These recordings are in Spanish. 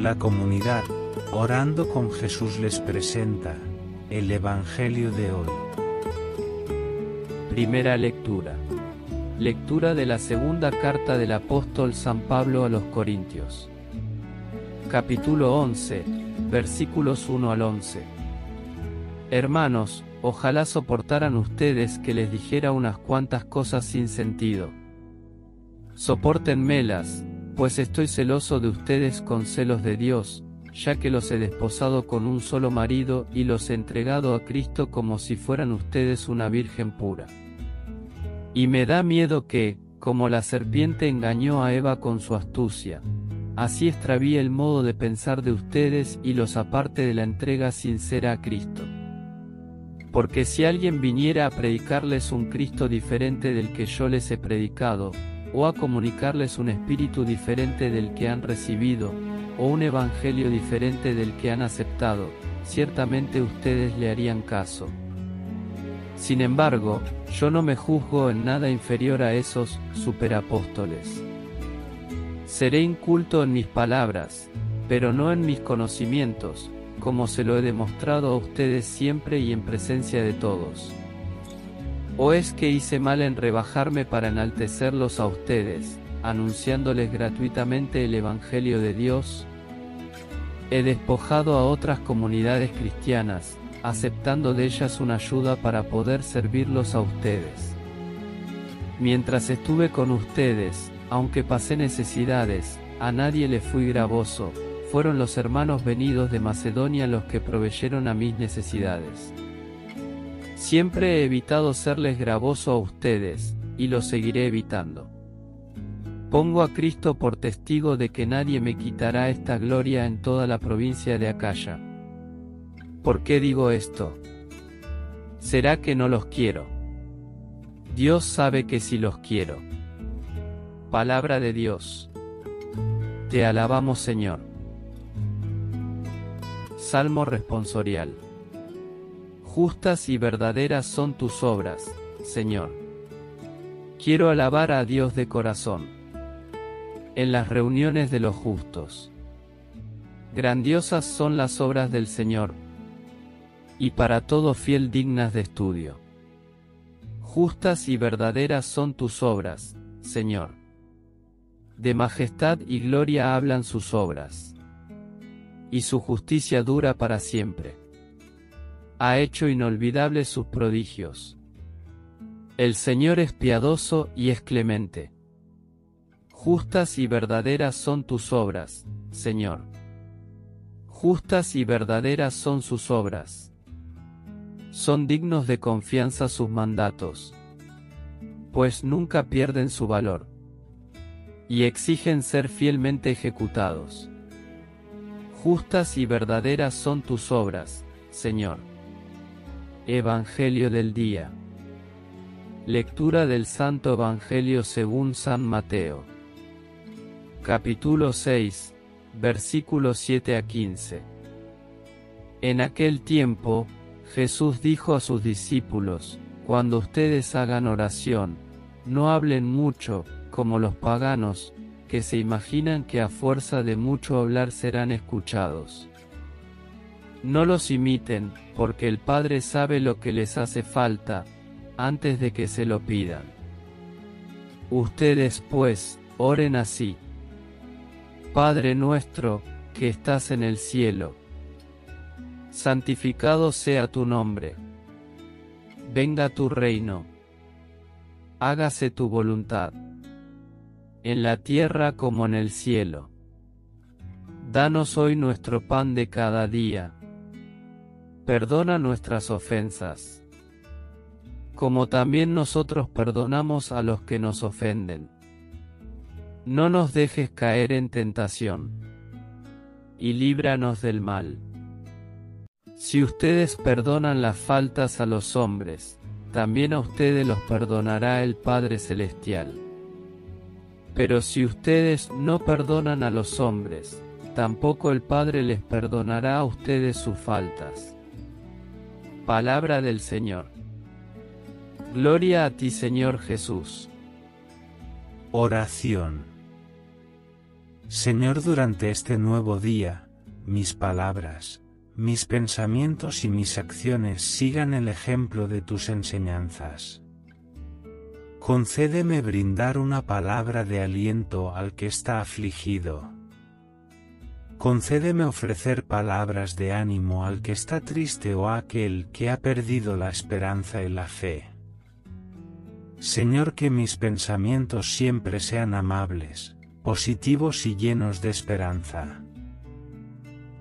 La comunidad, orando con Jesús les presenta el Evangelio de hoy. Primera lectura. Lectura de la segunda carta del apóstol San Pablo a los Corintios. Capítulo 11, versículos 1 al 11. Hermanos, ojalá soportaran ustedes que les dijera unas cuantas cosas sin sentido. Sopórtenmelas, pues estoy celoso de ustedes con celos de Dios, ya que los he desposado con un solo marido y los he entregado a Cristo como si fueran ustedes una virgen pura. Y me da miedo que, como la serpiente engañó a Eva con su astucia, así extravíe el modo de pensar de ustedes y los aparte de la entrega sincera a Cristo. Porque si alguien viniera a predicarles un Cristo diferente del que yo les he predicado, o a comunicarles un espíritu diferente del que han recibido, o un evangelio diferente del que han aceptado, ciertamente ustedes le harían caso. Sin embargo, yo no me juzgo en nada inferior a esos superapóstoles. Seré inculto en mis palabras, pero no en mis conocimientos, como se lo he demostrado a ustedes siempre y en presencia de todos. ¿O es que hice mal en rebajarme para enaltecerlos a ustedes, anunciándoles gratuitamente el Evangelio de Dios? He despojado a otras comunidades cristianas, aceptando de ellas una ayuda para poder servirlos a ustedes. Mientras estuve con ustedes, aunque pasé necesidades, a nadie le fui gravoso, fueron los hermanos venidos de Macedonia los que proveyeron a mis necesidades. Siempre he evitado serles gravoso a ustedes, y lo seguiré evitando. Pongo a Cristo por testigo de que nadie me quitará esta gloria en toda la provincia de Acaya. ¿Por qué digo esto? ¿Será que no los quiero? Dios sabe que sí los quiero. Palabra de Dios. Te alabamos Señor. Salmo responsorial. Justas y verdaderas son tus obras, Señor. Quiero alabar a Dios de corazón. En las reuniones de los justos. Grandiosas son las obras del Señor. Y para todo fiel dignas de estudio. Justas y verdaderas son tus obras, Señor. De majestad y gloria hablan sus obras. Y su justicia dura para siempre ha hecho inolvidables sus prodigios. El Señor es piadoso y es clemente. Justas y verdaderas son tus obras, Señor. Justas y verdaderas son sus obras. Son dignos de confianza sus mandatos. Pues nunca pierden su valor. Y exigen ser fielmente ejecutados. Justas y verdaderas son tus obras, Señor. Evangelio del Día. Lectura del Santo Evangelio según San Mateo. Capítulo 6, versículos 7 a 15. En aquel tiempo, Jesús dijo a sus discípulos, Cuando ustedes hagan oración, no hablen mucho, como los paganos, que se imaginan que a fuerza de mucho hablar serán escuchados. No los imiten, porque el Padre sabe lo que les hace falta, antes de que se lo pidan. Ustedes pues, oren así. Padre nuestro, que estás en el cielo. Santificado sea tu nombre. Venga tu reino. Hágase tu voluntad. En la tierra como en el cielo. Danos hoy nuestro pan de cada día. Perdona nuestras ofensas como también nosotros perdonamos a los que nos ofenden. No nos dejes caer en tentación. Y líbranos del mal. Si ustedes perdonan las faltas a los hombres, también a ustedes los perdonará el Padre Celestial. Pero si ustedes no perdonan a los hombres, tampoco el Padre les perdonará a ustedes sus faltas. Palabra del Señor. Gloria a ti Señor Jesús. Oración. Señor, durante este nuevo día, mis palabras, mis pensamientos y mis acciones sigan el ejemplo de tus enseñanzas. Concédeme brindar una palabra de aliento al que está afligido. Concédeme ofrecer palabras de ánimo al que está triste o a aquel que ha perdido la esperanza y la fe. Señor, que mis pensamientos siempre sean amables, positivos y llenos de esperanza.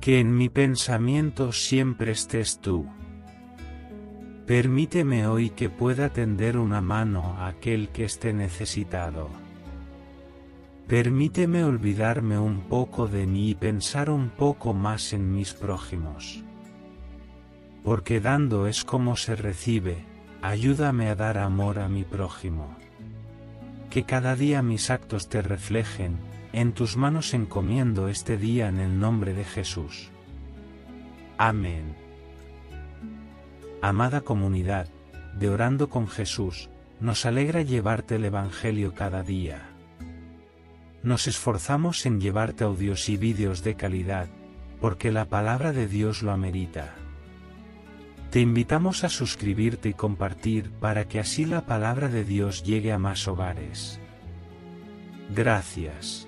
Que en mi pensamiento siempre estés tú. Permíteme hoy que pueda tender una mano a aquel que esté necesitado. Permíteme olvidarme un poco de mí y pensar un poco más en mis prójimos. Porque dando es como se recibe, Ayúdame a dar amor a mi prójimo. Que cada día mis actos te reflejen, en tus manos encomiendo este día en el nombre de Jesús. Amén. Amada comunidad, de Orando con Jesús, nos alegra llevarte el Evangelio cada día. Nos esforzamos en llevarte audios y vídeos de calidad, porque la palabra de Dios lo amerita. Te invitamos a suscribirte y compartir para que así la palabra de Dios llegue a más hogares. Gracias.